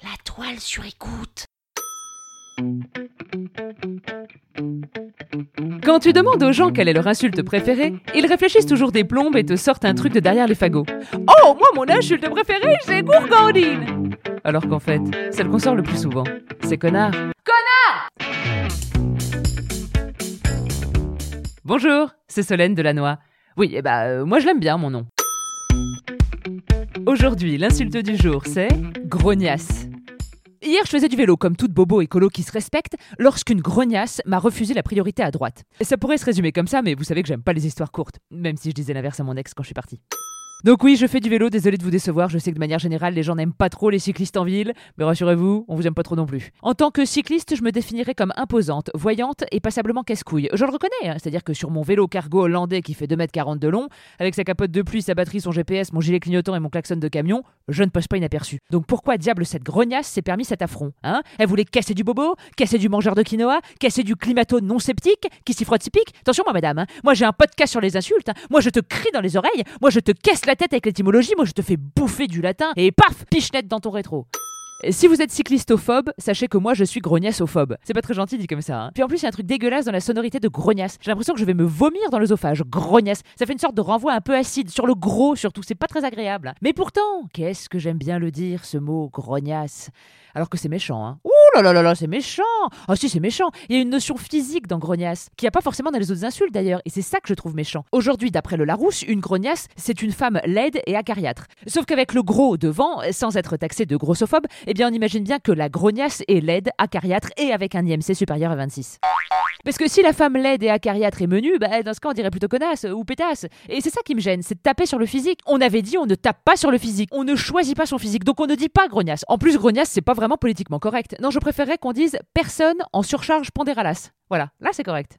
La toile sur écoute. Quand tu demandes aux gens quelle est leur insulte préférée, ils réfléchissent toujours des plombes et te sortent un truc de derrière les fagots. Oh, moi, mon insulte préférée, c'est gourgandine Alors qu'en fait, celle qu'on sort le plus souvent, c'est connard. Connard Bonjour, c'est Solène Delannoy. Oui, eh bah, euh, moi je l'aime bien, mon nom. Aujourd'hui, l'insulte du jour, c'est grognasse. Hier, je faisais du vélo comme toute bobo écolo qui se respecte lorsqu'une grognasse m'a refusé la priorité à droite. Ça pourrait se résumer comme ça, mais vous savez que j'aime pas les histoires courtes, même si je disais l'inverse à mon ex quand je suis partie. Donc oui, je fais du vélo, désolé de vous décevoir, je sais que de manière générale les gens n'aiment pas trop les cyclistes en ville, mais rassurez-vous, on vous aime pas trop non plus. En tant que cycliste, je me définirais comme imposante, voyante et passablement casse-couille. Je le reconnais, hein, c'est-à-dire que sur mon vélo cargo hollandais qui fait 2m40 de long, avec sa capote de pluie, sa batterie, son GPS, mon gilet clignotant et mon klaxon de camion, je ne passe pas inaperçu. Donc pourquoi diable cette grognasse s'est permis cet affront hein? Elle voulait casser du bobo, casser du mangeur de quinoa, casser du climato non sceptique, qui s'y frotte typique Attention moi madame, hein, moi j'ai un podcast sur les insultes, hein. moi je te crie dans les oreilles, moi je te casse la tête avec l'étymologie, moi je te fais bouffer du latin et paf, pichenette dans ton rétro. Si vous êtes cyclistophobe, sachez que moi je suis grognassophobe. C'est pas très gentil dit comme ça. hein. Puis en plus, il y a un truc dégueulasse dans la sonorité de grognasse. J'ai l'impression que je vais me vomir dans l'œsophage. Grognasse. Ça fait une sorte de renvoi un peu acide, sur le gros surtout. C'est pas très agréable. Mais pourtant, qu'est-ce que j'aime bien le dire, ce mot grognasse. Alors que c'est méchant, hein. Ouh là là là là, c'est méchant Ah si, c'est méchant Il y a une notion physique dans grognasse, qui n'y a pas forcément dans les autres insultes d'ailleurs, et c'est ça que je trouve méchant. Aujourd'hui, d'après le Larousse, une grognasse, c'est une femme laide et acariâtre. Sauf qu'avec le gros devant, sans être taxé de grossophobe, eh bien on imagine bien que la grognasse est laide, acariâtre et avec un IMC supérieur à 26. Parce que si la femme laide et acariâtre est menue, bah, dans ce cas on dirait plutôt connasse ou pétasse. Et c'est ça qui me gêne, c'est de taper sur le physique. On avait dit on ne tape pas sur le physique, on ne choisit pas son physique, donc on ne dit pas grognasse. En plus grognasse c'est pas vraiment politiquement correct. Non, je préférerais qu'on dise personne en surcharge pondéralace. Voilà, là c'est correct.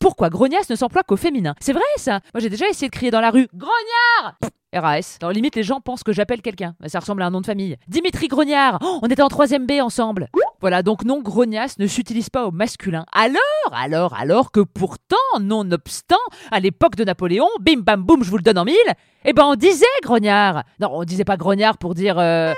Pourquoi grognasse ne s'emploie qu'au féminin? C'est vrai ça? Moi j'ai déjà essayé de crier dans la rue Grognard RAS. Dans limite, les gens pensent que j'appelle quelqu'un. Ça ressemble à un nom de famille. Dimitri Grognard Oh, On était en 3ème B ensemble Voilà, donc non, grognasse ne s'utilise pas au masculin. Alors, alors, alors que pourtant, nonobstant, à l'époque de Napoléon, bim bam boum, je vous le donne en mille, eh ben on disait grognard Non, on disait pas grognard pour dire... Euh...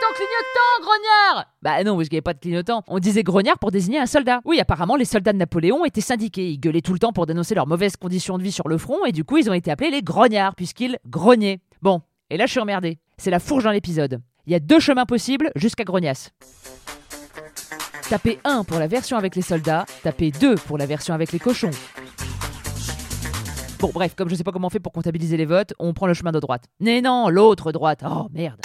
Ton clignotant, grognard Bah non, parce qu'il n'y pas de clignotant. On disait grognard pour désigner un soldat. Oui, apparemment, les soldats de Napoléon étaient syndiqués. Ils gueulaient tout le temps pour dénoncer leurs mauvaises conditions de vie sur le front, et du coup, ils ont été appelés les grognards, puisqu'ils grognaient. Bon, et là, je suis emmerdé. C'est la fourche dans l'épisode. Il y a deux chemins possibles jusqu'à grognasse. Tapez 1 pour la version avec les soldats, tapez 2 pour la version avec les cochons. Bon, bref, comme je sais pas comment on fait pour comptabiliser les votes, on prend le chemin de droite. Mais non, l'autre droite. Oh merde.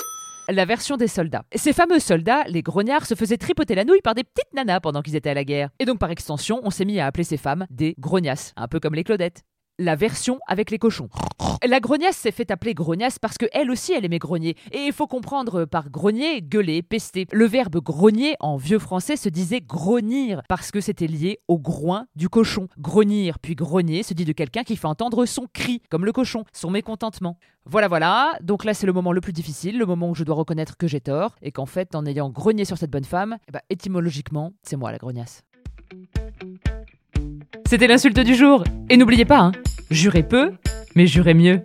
La version des soldats. Ces fameux soldats, les grognards, se faisaient tripoter la nouille par des petites nanas pendant qu'ils étaient à la guerre. Et donc par extension, on s'est mis à appeler ces femmes des grognasses, un peu comme les Claudettes. La version avec les cochons. La grognasse s'est fait appeler grognasse parce que elle aussi elle aimait grogner. Et il faut comprendre par grogner, gueuler, pester. Le verbe grogner en vieux français se disait grognir parce que c'était lié au groin du cochon. Grognir puis grogner se dit de quelqu'un qui fait entendre son cri, comme le cochon, son mécontentement. Voilà, voilà. Donc là, c'est le moment le plus difficile, le moment où je dois reconnaître que j'ai tort et qu'en fait, en ayant grogné sur cette bonne femme, eh ben, étymologiquement, c'est moi la grognasse. C'était l'insulte du jour. Et n'oubliez pas, hein, jurez peu, mais jurez mieux.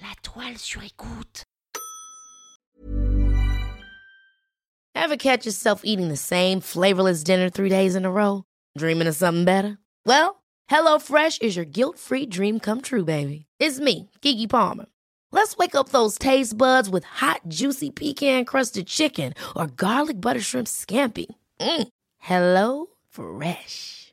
La toile sur écoute. Ever catch yourself eating the same flavorless dinner three days in a row? Dreaming of something better? Well, HelloFresh is your guilt-free dream come true, baby. It's me, Kiki Palmer. Let's wake up those taste buds with hot, juicy pecan-crusted chicken or garlic butter shrimp scampi. Mm. Hello Fresh.